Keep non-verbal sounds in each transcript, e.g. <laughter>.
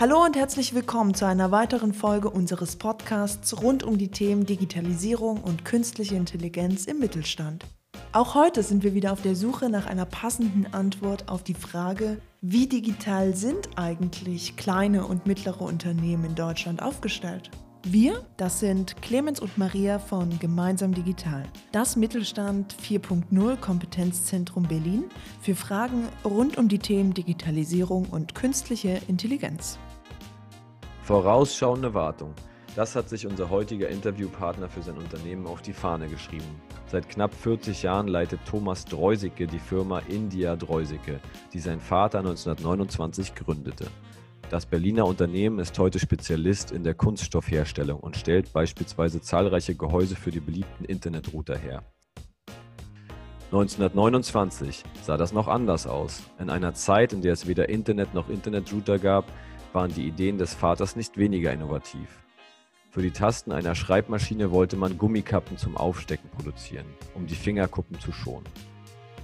Hallo und herzlich willkommen zu einer weiteren Folge unseres Podcasts rund um die Themen Digitalisierung und künstliche Intelligenz im Mittelstand. Auch heute sind wir wieder auf der Suche nach einer passenden Antwort auf die Frage, wie digital sind eigentlich kleine und mittlere Unternehmen in Deutschland aufgestellt? Wir, das sind Clemens und Maria von Gemeinsam Digital, das Mittelstand 4.0 Kompetenzzentrum Berlin für Fragen rund um die Themen Digitalisierung und künstliche Intelligenz. Vorausschauende Wartung. Das hat sich unser heutiger Interviewpartner für sein Unternehmen auf die Fahne geschrieben. Seit knapp 40 Jahren leitet Thomas Dreusicke die Firma India Dreusicke, die sein Vater 1929 gründete. Das Berliner Unternehmen ist heute Spezialist in der Kunststoffherstellung und stellt beispielsweise zahlreiche Gehäuse für die beliebten Internetrouter her. 1929 sah das noch anders aus. In einer Zeit, in der es weder Internet noch Internetrouter gab, waren die Ideen des Vaters nicht weniger innovativ. Für die Tasten einer Schreibmaschine wollte man Gummikappen zum Aufstecken produzieren, um die Fingerkuppen zu schonen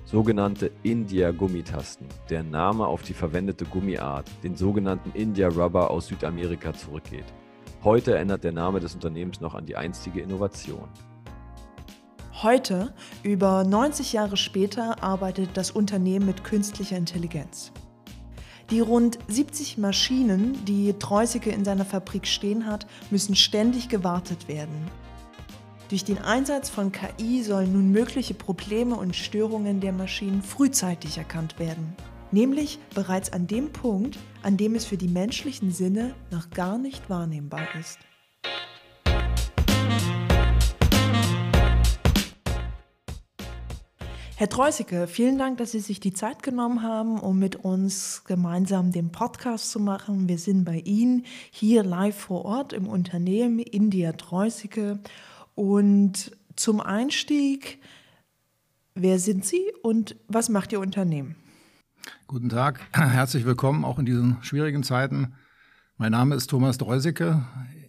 sogenannte India-Gummitasten, deren Name auf die verwendete Gummiart, den sogenannten India Rubber aus Südamerika zurückgeht. Heute erinnert der Name des Unternehmens noch an die einstige Innovation. Heute, über 90 Jahre später, arbeitet das Unternehmen mit künstlicher Intelligenz. Die rund 70 Maschinen, die Treusicke in seiner Fabrik stehen hat, müssen ständig gewartet werden. Durch den Einsatz von KI sollen nun mögliche Probleme und Störungen der Maschinen frühzeitig erkannt werden. Nämlich bereits an dem Punkt, an dem es für die menschlichen Sinne noch gar nicht wahrnehmbar ist. Herr Treusicke, vielen Dank, dass Sie sich die Zeit genommen haben, um mit uns gemeinsam den Podcast zu machen. Wir sind bei Ihnen hier live vor Ort im Unternehmen India Treusicke und zum Einstieg, wer sind Sie und was macht Ihr Unternehmen? Guten Tag, <clears throat> herzlich willkommen auch in diesen schwierigen Zeiten. Mein Name ist Thomas Dreusicke,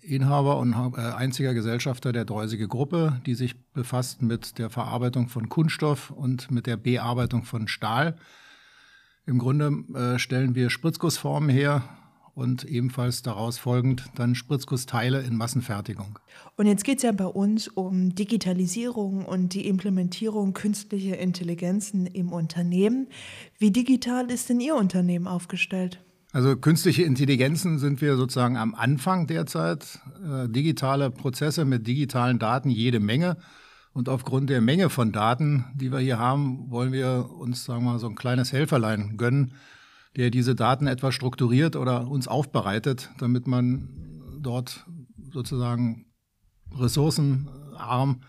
Inhaber und äh, einziger Gesellschafter der Dreusicke Gruppe, die sich befasst mit der Verarbeitung von Kunststoff und mit der Bearbeitung von Stahl. Im Grunde äh, stellen wir Spritzgussformen her und ebenfalls daraus folgend dann Spritzgussteile in Massenfertigung. Und jetzt geht es ja bei uns um Digitalisierung und die Implementierung künstlicher Intelligenzen im Unternehmen. Wie digital ist denn Ihr Unternehmen aufgestellt? Also künstliche Intelligenzen sind wir sozusagen am Anfang derzeit. Äh, digitale Prozesse mit digitalen Daten jede Menge. Und aufgrund der Menge von Daten, die wir hier haben, wollen wir uns, sagen wir mal, so ein kleines Helferlein gönnen, der diese Daten etwas strukturiert oder uns aufbereitet, damit man dort sozusagen ressourcenarm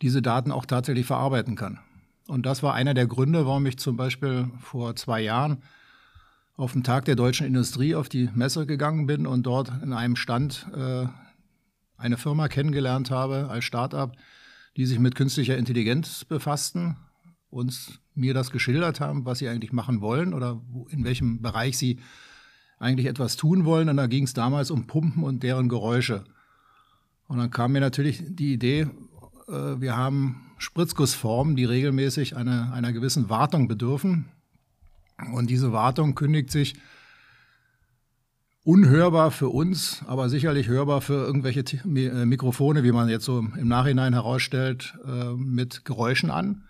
diese Daten auch tatsächlich verarbeiten kann. Und das war einer der Gründe, warum ich zum Beispiel vor zwei Jahren auf dem Tag der deutschen Industrie auf die Messe gegangen bin und dort in einem Stand äh, eine Firma kennengelernt habe als Startup, die sich mit künstlicher Intelligenz befassten uns mir das geschildert haben, was sie eigentlich machen wollen oder in welchem Bereich sie eigentlich etwas tun wollen. Und da ging es damals um Pumpen und deren Geräusche. Und dann kam mir natürlich die Idee, äh, wir haben Spritzgussformen, die regelmäßig einer, einer gewissen Wartung bedürfen. Und diese Wartung kündigt sich unhörbar für uns, aber sicherlich hörbar für irgendwelche äh, Mikrofone, wie man jetzt so im Nachhinein herausstellt, äh, mit Geräuschen an.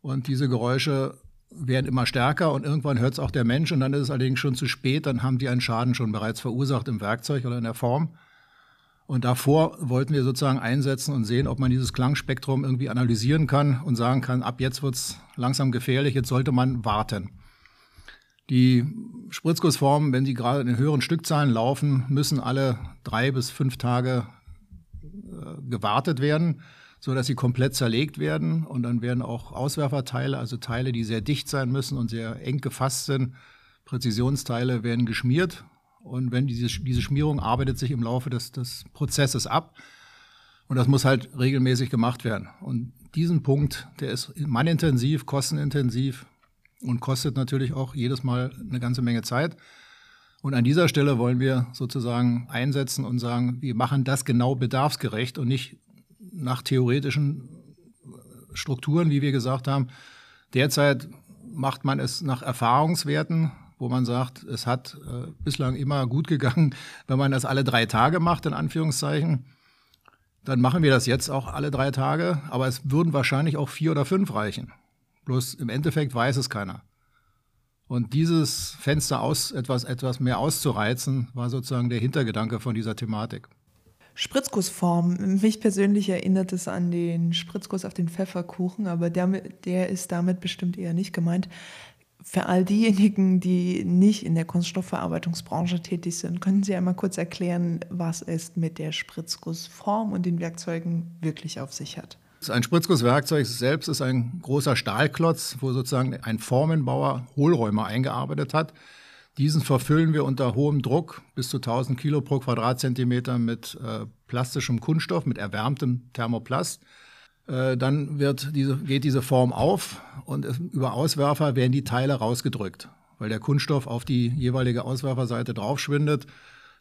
Und diese Geräusche werden immer stärker und irgendwann hört es auch der Mensch und dann ist es allerdings schon zu spät, dann haben die einen Schaden schon bereits verursacht im Werkzeug oder in der Form. Und davor wollten wir sozusagen einsetzen und sehen, ob man dieses Klangspektrum irgendwie analysieren kann und sagen kann, ab jetzt wird es langsam gefährlich, jetzt sollte man warten. Die Spritzgussformen, wenn sie gerade in höheren Stückzahlen laufen, müssen alle drei bis fünf Tage äh, gewartet werden so dass sie komplett zerlegt werden. Und dann werden auch Auswerferteile, also Teile, die sehr dicht sein müssen und sehr eng gefasst sind, Präzisionsteile werden geschmiert. Und wenn diese, diese Schmierung arbeitet sich im Laufe des, des Prozesses ab. Und das muss halt regelmäßig gemacht werden. Und diesen Punkt, der ist mannintensiv, kostenintensiv und kostet natürlich auch jedes Mal eine ganze Menge Zeit. Und an dieser Stelle wollen wir sozusagen einsetzen und sagen, wir machen das genau bedarfsgerecht und nicht nach theoretischen Strukturen, wie wir gesagt haben. Derzeit macht man es nach Erfahrungswerten, wo man sagt, es hat äh, bislang immer gut gegangen, wenn man das alle drei Tage macht, in Anführungszeichen. Dann machen wir das jetzt auch alle drei Tage, aber es würden wahrscheinlich auch vier oder fünf reichen. Bloß im Endeffekt weiß es keiner. Und dieses Fenster aus, etwas, etwas mehr auszureizen, war sozusagen der Hintergedanke von dieser Thematik. Spritzgussform. Mich persönlich erinnert es an den Spritzguss auf den Pfefferkuchen, aber der, der ist damit bestimmt eher nicht gemeint. Für all diejenigen, die nicht in der Kunststoffverarbeitungsbranche tätig sind, können Sie einmal kurz erklären, was es mit der Spritzgussform und den Werkzeugen wirklich auf sich hat? Ein Spritzgusswerkzeug selbst ist ein großer Stahlklotz, wo sozusagen ein Formenbauer Hohlräume eingearbeitet hat. Diesen verfüllen wir unter hohem Druck bis zu 1000 Kilo pro Quadratzentimeter mit äh, plastischem Kunststoff, mit erwärmtem Thermoplast. Äh, dann wird diese, geht diese Form auf und über Auswerfer werden die Teile rausgedrückt, weil der Kunststoff auf die jeweilige Auswerferseite draufschwindet.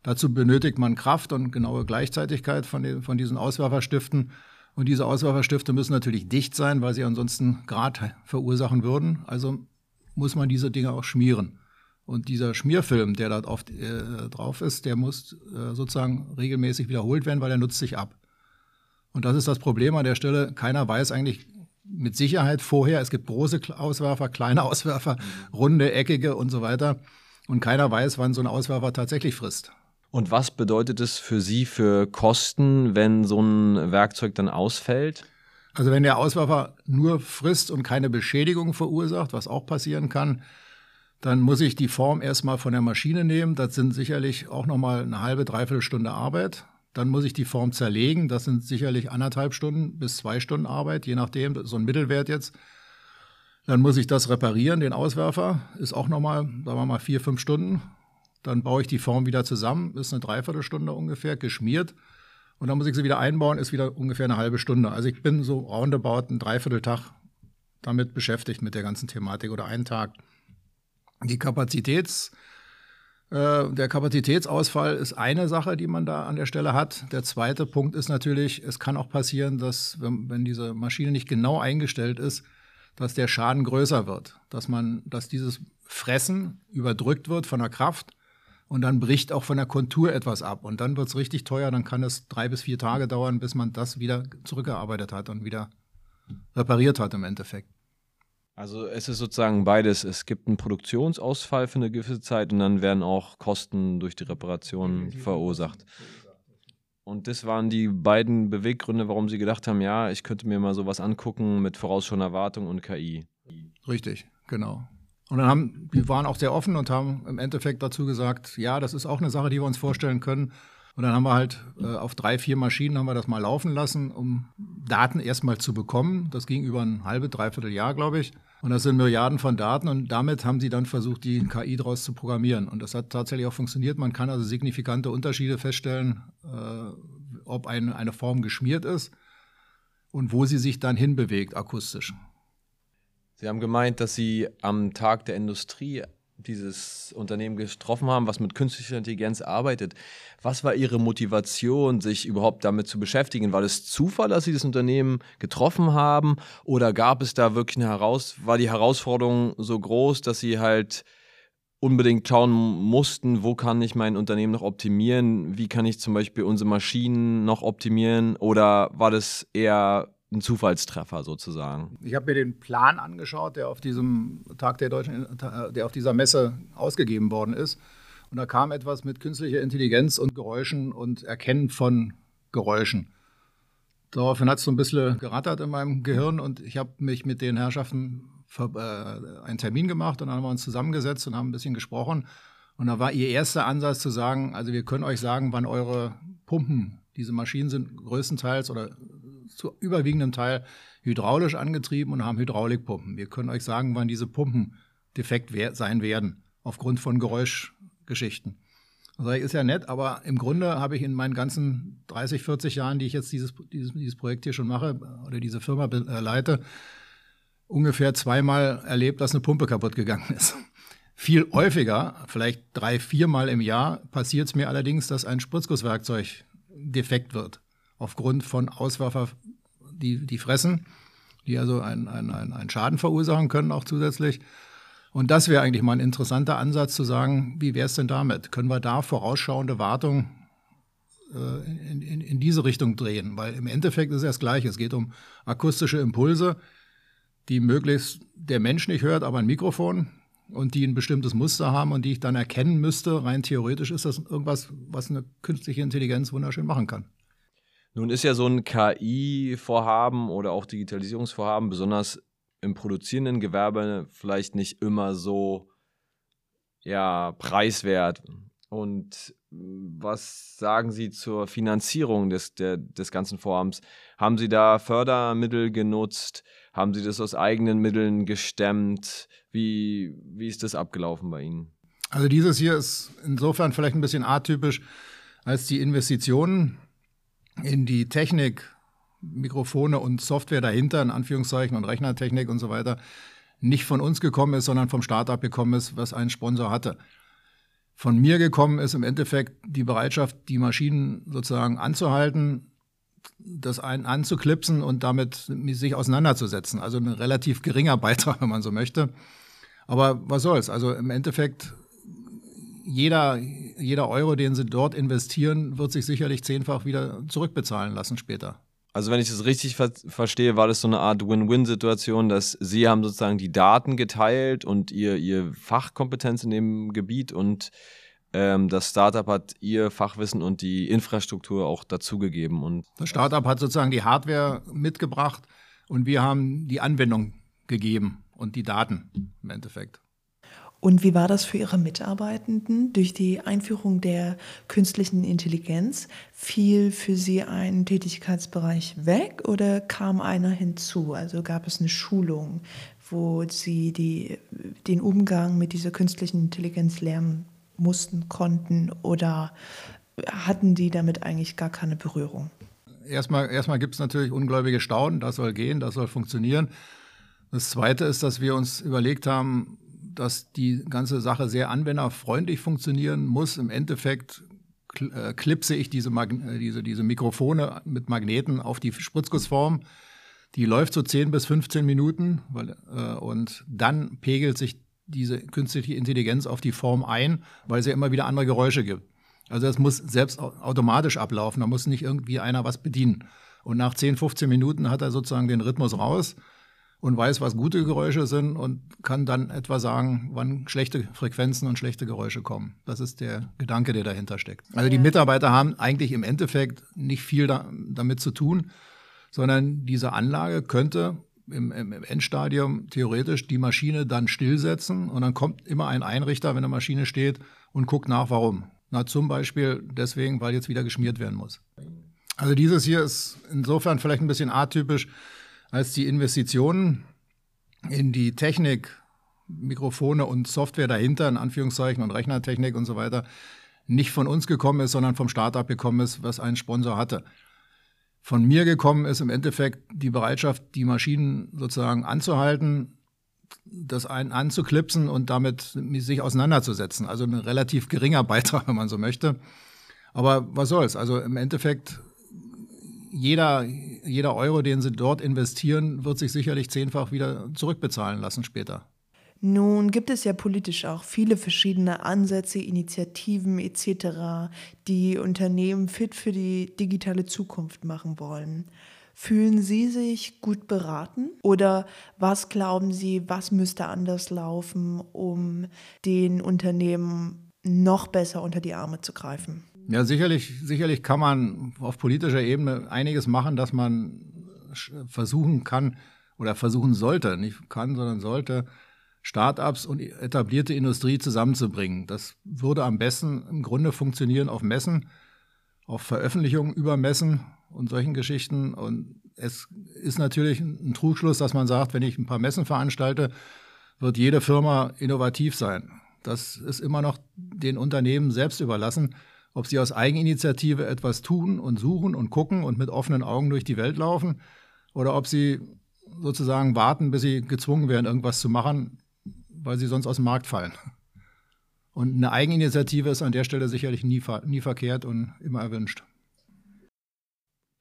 Dazu benötigt man Kraft und genaue Gleichzeitigkeit von, den, von diesen Auswerferstiften. Und diese Auswerferstifte müssen natürlich dicht sein, weil sie ansonsten Grad verursachen würden. Also muss man diese Dinge auch schmieren. Und dieser Schmierfilm, der da drauf, äh, drauf ist, der muss äh, sozusagen regelmäßig wiederholt werden, weil er nutzt sich ab. Und das ist das Problem an der Stelle. Keiner weiß eigentlich mit Sicherheit vorher, es gibt große Auswerfer, kleine <laughs> Auswerfer, runde, eckige und so weiter. Und keiner weiß, wann so ein Auswerfer tatsächlich frisst. Und was bedeutet es für Sie für Kosten, wenn so ein Werkzeug dann ausfällt? Also wenn der Auswerfer nur frisst und keine Beschädigung verursacht, was auch passieren kann, dann muss ich die Form erstmal von der Maschine nehmen. Das sind sicherlich auch nochmal eine halbe, dreiviertel Stunde Arbeit. Dann muss ich die Form zerlegen. Das sind sicherlich anderthalb Stunden bis zwei Stunden Arbeit, je nachdem, so ein Mittelwert jetzt. Dann muss ich das reparieren, den Auswerfer. Ist auch nochmal, sagen wir mal, vier, fünf Stunden. Dann baue ich die Form wieder zusammen, ist eine Dreiviertelstunde ungefähr, geschmiert. Und dann muss ich sie wieder einbauen, ist wieder ungefähr eine halbe Stunde. Also ich bin so roundabout einen Dreivierteltag damit beschäftigt mit der ganzen Thematik oder einen Tag. Die Kapazitäts, äh, der Kapazitätsausfall ist eine Sache, die man da an der Stelle hat. Der zweite Punkt ist natürlich, es kann auch passieren, dass wenn, wenn diese Maschine nicht genau eingestellt ist, dass der Schaden größer wird, dass man, dass dieses Fressen überdrückt wird von der Kraft und dann bricht auch von der Kontur etwas ab. Und dann wird es richtig teuer, dann kann es drei bis vier Tage dauern, bis man das wieder zurückgearbeitet hat und wieder repariert hat im Endeffekt. Also es ist sozusagen beides. Es gibt einen Produktionsausfall für eine gewisse Zeit und dann werden auch Kosten durch die Reparation verursacht. Und das waren die beiden Beweggründe, warum Sie gedacht haben, ja, ich könnte mir mal sowas angucken mit vorausschauender Erwartung und KI. Richtig, genau. Und dann haben, wir waren auch sehr offen und haben im Endeffekt dazu gesagt, ja, das ist auch eine Sache, die wir uns vorstellen können. Und dann haben wir halt äh, auf drei, vier Maschinen haben wir das mal laufen lassen, um Daten erstmal zu bekommen. Das ging über ein halbe, dreiviertel Jahr, glaube ich. Und das sind Milliarden von Daten und damit haben sie dann versucht, die KI daraus zu programmieren. Und das hat tatsächlich auch funktioniert. Man kann also signifikante Unterschiede feststellen, äh, ob ein, eine Form geschmiert ist und wo sie sich dann hinbewegt akustisch. Sie haben gemeint, dass Sie am Tag der Industrie dieses Unternehmen getroffen haben, was mit künstlicher Intelligenz arbeitet. Was war Ihre Motivation, sich überhaupt damit zu beschäftigen? War das Zufall, dass Sie das Unternehmen getroffen haben? Oder gab es da wirklich eine Heraus, war die Herausforderung so groß, dass Sie halt unbedingt schauen mussten, wo kann ich mein Unternehmen noch optimieren? Wie kann ich zum Beispiel unsere Maschinen noch optimieren? Oder war das eher ein Zufallstreffer sozusagen. Ich habe mir den Plan angeschaut, der auf diesem Tag der Deutschen, der auf dieser Messe ausgegeben worden ist. Und da kam etwas mit künstlicher Intelligenz und Geräuschen und Erkennen von Geräuschen. Daraufhin hat es so ein bisschen gerattert in meinem Gehirn und ich habe mich mit den Herrschaften äh, einen Termin gemacht und dann haben wir uns zusammengesetzt und haben ein bisschen gesprochen. Und da war ihr erster Ansatz zu sagen, also wir können euch sagen, wann eure Pumpen, diese Maschinen sind größtenteils oder zu überwiegendem Teil hydraulisch angetrieben und haben Hydraulikpumpen. Wir können euch sagen, wann diese Pumpen defekt sein werden, aufgrund von Geräuschgeschichten. Also ist ja nett, aber im Grunde habe ich in meinen ganzen 30, 40 Jahren, die ich jetzt dieses, dieses, dieses Projekt hier schon mache oder diese Firma äh, leite, ungefähr zweimal erlebt, dass eine Pumpe kaputt gegangen ist. <laughs> Viel häufiger, vielleicht drei, viermal im Jahr, passiert es mir allerdings, dass ein Spritzgusswerkzeug defekt wird aufgrund von Auswerfer, die, die fressen, die also einen, einen, einen Schaden verursachen können auch zusätzlich. Und das wäre eigentlich mal ein interessanter Ansatz zu sagen, wie wäre es denn damit? Können wir da vorausschauende Wartung äh, in, in, in, diese Richtung drehen? Weil im Endeffekt ist es das Gleiche. Es geht um akustische Impulse, die möglichst der Mensch nicht hört, aber ein Mikrofon und die ein bestimmtes Muster haben und die ich dann erkennen müsste. Rein theoretisch ist das irgendwas, was eine künstliche Intelligenz wunderschön machen kann. Nun ist ja so ein KI-Vorhaben oder auch Digitalisierungsvorhaben besonders im produzierenden Gewerbe vielleicht nicht immer so ja, preiswert. Und was sagen Sie zur Finanzierung des, der, des ganzen Vorhabens? Haben Sie da Fördermittel genutzt? Haben Sie das aus eigenen Mitteln gestemmt? Wie, wie ist das abgelaufen bei Ihnen? Also dieses hier ist insofern vielleicht ein bisschen atypisch, als die Investitionen in die Technik, Mikrofone und Software dahinter, in Anführungszeichen, und Rechnertechnik und so weiter, nicht von uns gekommen ist, sondern vom Startup gekommen ist, was einen Sponsor hatte. Von mir gekommen ist im Endeffekt die Bereitschaft, die Maschinen sozusagen anzuhalten, das einen anzuklipsen und damit sich auseinanderzusetzen. Also ein relativ geringer <laughs> Beitrag, wenn man so möchte. Aber was soll's? Also im Endeffekt, jeder, jeder Euro, den sie dort investieren, wird sich sicherlich zehnfach wieder zurückbezahlen lassen später. Also wenn ich das richtig ver verstehe, war das so eine Art Win-Win-Situation, dass Sie haben sozusagen die Daten geteilt und ihr, ihr Fachkompetenz in dem Gebiet und ähm, das Startup hat ihr Fachwissen und die Infrastruktur auch dazugegeben. Und das Startup hat sozusagen die Hardware mitgebracht und wir haben die Anwendung gegeben und die Daten im Endeffekt. Und wie war das für Ihre Mitarbeitenden? Durch die Einführung der künstlichen Intelligenz fiel für Sie ein Tätigkeitsbereich weg oder kam einer hinzu? Also gab es eine Schulung, wo Sie die, den Umgang mit dieser künstlichen Intelligenz lernen mussten, konnten oder hatten die damit eigentlich gar keine Berührung? Erstmal, erstmal gibt es natürlich ungläubige Staunen, das soll gehen, das soll funktionieren. Das Zweite ist, dass wir uns überlegt haben, dass die ganze Sache sehr anwenderfreundlich funktionieren muss. Im Endeffekt äh, klipse ich diese, äh, diese, diese Mikrofone mit Magneten auf die Spritzgussform. Die läuft so 10 bis 15 Minuten weil, äh, und dann pegelt sich diese künstliche Intelligenz auf die Form ein, weil es ja immer wieder andere Geräusche gibt. Also das muss selbst automatisch ablaufen, da muss nicht irgendwie einer was bedienen. Und nach 10, 15 Minuten hat er sozusagen den Rhythmus raus und weiß, was gute Geräusche sind und kann dann etwa sagen, wann schlechte Frequenzen und schlechte Geräusche kommen. Das ist der Gedanke, der dahinter steckt. Also die Mitarbeiter haben eigentlich im Endeffekt nicht viel da, damit zu tun, sondern diese Anlage könnte im, im, Endstadium theoretisch die Maschine dann stillsetzen und dann kommt immer ein Einrichter, wenn eine Maschine steht und guckt nach, warum. Na, zum Beispiel deswegen, weil jetzt wieder geschmiert werden muss. Also dieses hier ist insofern vielleicht ein bisschen atypisch, als die Investitionen in die Technik, Mikrofone und Software dahinter, in Anführungszeichen, und Rechnertechnik und so weiter, nicht von uns gekommen ist, sondern vom Startup gekommen ist, was einen Sponsor hatte. Von mir gekommen ist im Endeffekt die Bereitschaft, die Maschinen sozusagen anzuhalten, das einen anzuklipsen und damit sich auseinanderzusetzen. Also ein relativ geringer Beitrag, <laughs> wenn man so möchte. Aber was soll's? Also im Endeffekt jeder, jeder Euro, den sie dort investieren, wird sich sicherlich zehnfach wieder zurückbezahlen lassen später. Nun gibt es ja politisch auch viele verschiedene Ansätze, Initiativen etc., die Unternehmen fit für die digitale Zukunft machen wollen. Fühlen Sie sich gut beraten? Oder was glauben Sie, was müsste anders laufen, um den Unternehmen noch besser unter die Arme zu greifen? Ja, sicherlich, sicherlich kann man auf politischer Ebene einiges machen, dass man versuchen kann oder versuchen sollte, nicht kann, sondern sollte, Startups und etablierte Industrie zusammenzubringen. Das würde am besten im Grunde funktionieren auf Messen, auf Veröffentlichungen über Messen und solchen Geschichten. Und es ist natürlich ein Trugschluss, dass man sagt, wenn ich ein paar Messen veranstalte, wird jede Firma innovativ sein. Das ist immer noch den Unternehmen selbst überlassen ob sie aus Eigeninitiative etwas tun und suchen und gucken und mit offenen Augen durch die Welt laufen oder ob sie sozusagen warten, bis sie gezwungen werden, irgendwas zu machen, weil sie sonst aus dem Markt fallen. Und eine Eigeninitiative ist an der Stelle sicherlich nie, nie verkehrt und immer erwünscht.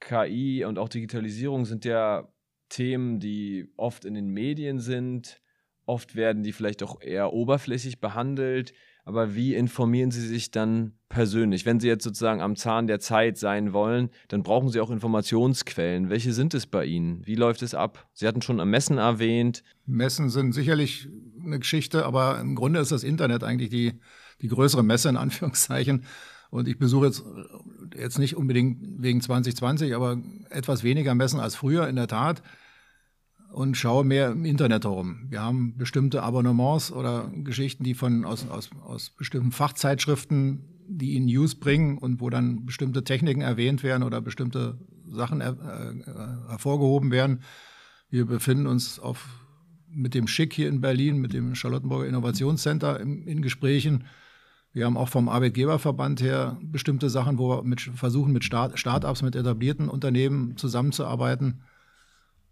KI und auch Digitalisierung sind ja Themen, die oft in den Medien sind Oft werden die vielleicht auch eher oberflächlich behandelt. Aber wie informieren Sie sich dann persönlich? Wenn Sie jetzt sozusagen am Zahn der Zeit sein wollen, dann brauchen Sie auch Informationsquellen. Welche sind es bei Ihnen? Wie läuft es ab? Sie hatten schon Messen erwähnt. Messen sind sicherlich eine Geschichte, aber im Grunde ist das Internet eigentlich die, die größere Messe in Anführungszeichen. Und ich besuche jetzt, jetzt nicht unbedingt wegen 2020, aber etwas weniger Messen als früher in der Tat und schaue mehr im Internet herum. Wir haben bestimmte Abonnements oder Geschichten, die von aus, aus, aus bestimmten Fachzeitschriften, die in News bringen und wo dann bestimmte Techniken erwähnt werden oder bestimmte Sachen er, äh, hervorgehoben werden. Wir befinden uns auf, mit dem Schick hier in Berlin, mit dem Charlottenburger Innovationscenter in, in Gesprächen. Wir haben auch vom Arbeitgeberverband her bestimmte Sachen, wo wir mit, versuchen, mit Start, Start-ups, mit etablierten Unternehmen zusammenzuarbeiten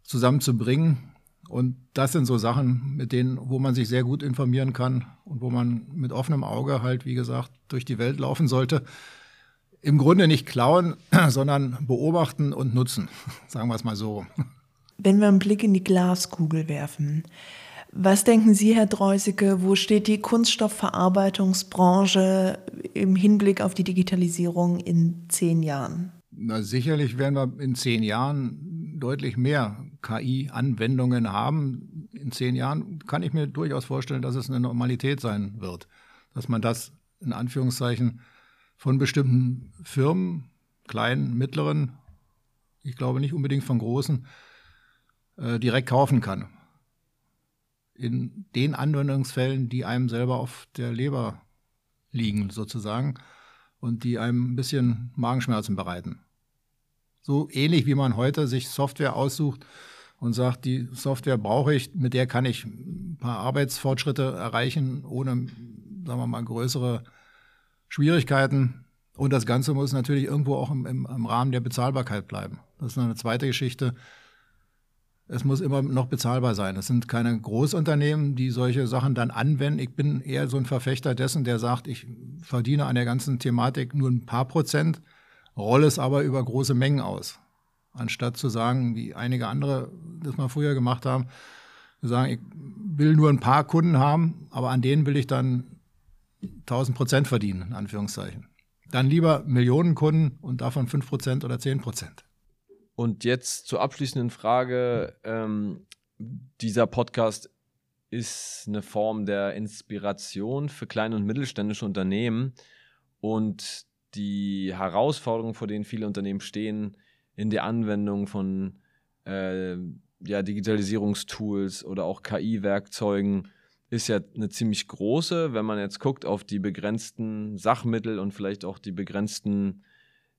zusammenzubringen. Und das sind so Sachen, mit denen, wo man sich sehr gut informieren kann und wo man mit offenem Auge halt, wie gesagt, durch die Welt laufen sollte. Im Grunde nicht klauen, <clears throat> sondern beobachten und nutzen, <laughs> sagen wir es mal so. Wenn wir einen Blick in die Glaskugel werfen, was denken Sie, Herr Dreusige, wo steht die Kunststoffverarbeitungsbranche im Hinblick auf die Digitalisierung in zehn Jahren? Na, sicherlich werden wir in zehn Jahren deutlich mehr KI-Anwendungen haben. In zehn Jahren kann ich mir durchaus vorstellen, dass es eine Normalität sein wird. Dass man das in Anführungszeichen von bestimmten Firmen, kleinen, mittleren, ich glaube nicht unbedingt von großen, äh, direkt kaufen kann. In den Anwendungsfällen, die einem selber auf der Leber liegen, sozusagen, und die einem ein bisschen Magenschmerzen bereiten. So ähnlich wie man heute sich Software aussucht und sagt, die Software brauche ich, mit der kann ich ein paar Arbeitsfortschritte erreichen, ohne, sagen wir mal, größere Schwierigkeiten. Und das Ganze muss natürlich irgendwo auch im, im, im Rahmen der Bezahlbarkeit bleiben. Das ist eine zweite Geschichte. Es muss immer noch bezahlbar sein. Es sind keine Großunternehmen, die solche Sachen dann anwenden. Ich bin eher so ein Verfechter dessen, der sagt, ich verdiene an der ganzen Thematik nur ein paar Prozent rolle es aber über große Mengen aus. Anstatt zu sagen, wie einige andere das mal früher gemacht haben, sagen, ich will nur ein paar Kunden haben, aber an denen will ich dann 1000 Prozent verdienen, in Anführungszeichen. Dann lieber Millionen Kunden und davon 5 Prozent oder 10 Prozent. Und jetzt zur abschließenden Frage. Ähm, dieser Podcast ist eine Form der Inspiration für kleine und mittelständische Unternehmen. Und die Herausforderungen, vor denen viele Unternehmen stehen, in der Anwendung von äh, ja, Digitalisierungstools oder auch KI-Werkzeugen, ist ja eine ziemlich große, wenn man jetzt guckt auf die begrenzten Sachmittel und vielleicht auch die begrenzten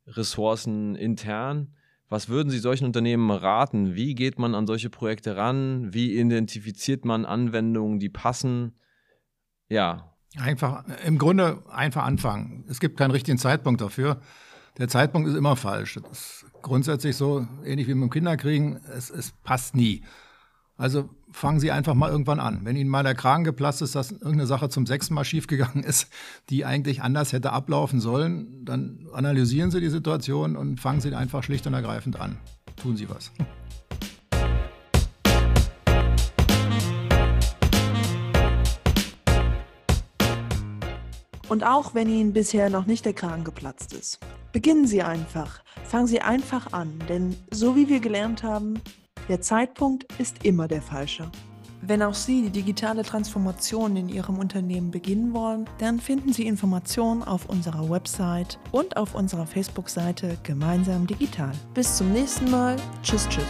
Ressourcen intern. Was würden Sie solchen Unternehmen raten? Wie geht man an solche Projekte ran? Wie identifiziert man Anwendungen, die passen? Ja, Einfach, im Grunde einfach anfangen. Es gibt keinen richtigen Zeitpunkt dafür. Der Zeitpunkt ist immer falsch. Das ist grundsätzlich so, ähnlich wie mit dem Kinderkriegen, es, es passt nie. Also fangen Sie einfach mal irgendwann an. Wenn Ihnen mal der Kragen geplatzt ist, dass irgendeine Sache zum sechsten Mal schiefgegangen ist, die eigentlich anders hätte ablaufen sollen, dann analysieren Sie die Situation und fangen Sie einfach schlicht und ergreifend an. Tun Sie was. <laughs> Und auch wenn Ihnen bisher noch nicht der Kragen geplatzt ist, beginnen Sie einfach. Fangen Sie einfach an, denn so wie wir gelernt haben, der Zeitpunkt ist immer der falsche. Wenn auch Sie die digitale Transformation in Ihrem Unternehmen beginnen wollen, dann finden Sie Informationen auf unserer Website und auf unserer Facebook-Seite Gemeinsam Digital. Bis zum nächsten Mal. Tschüss, tschüss.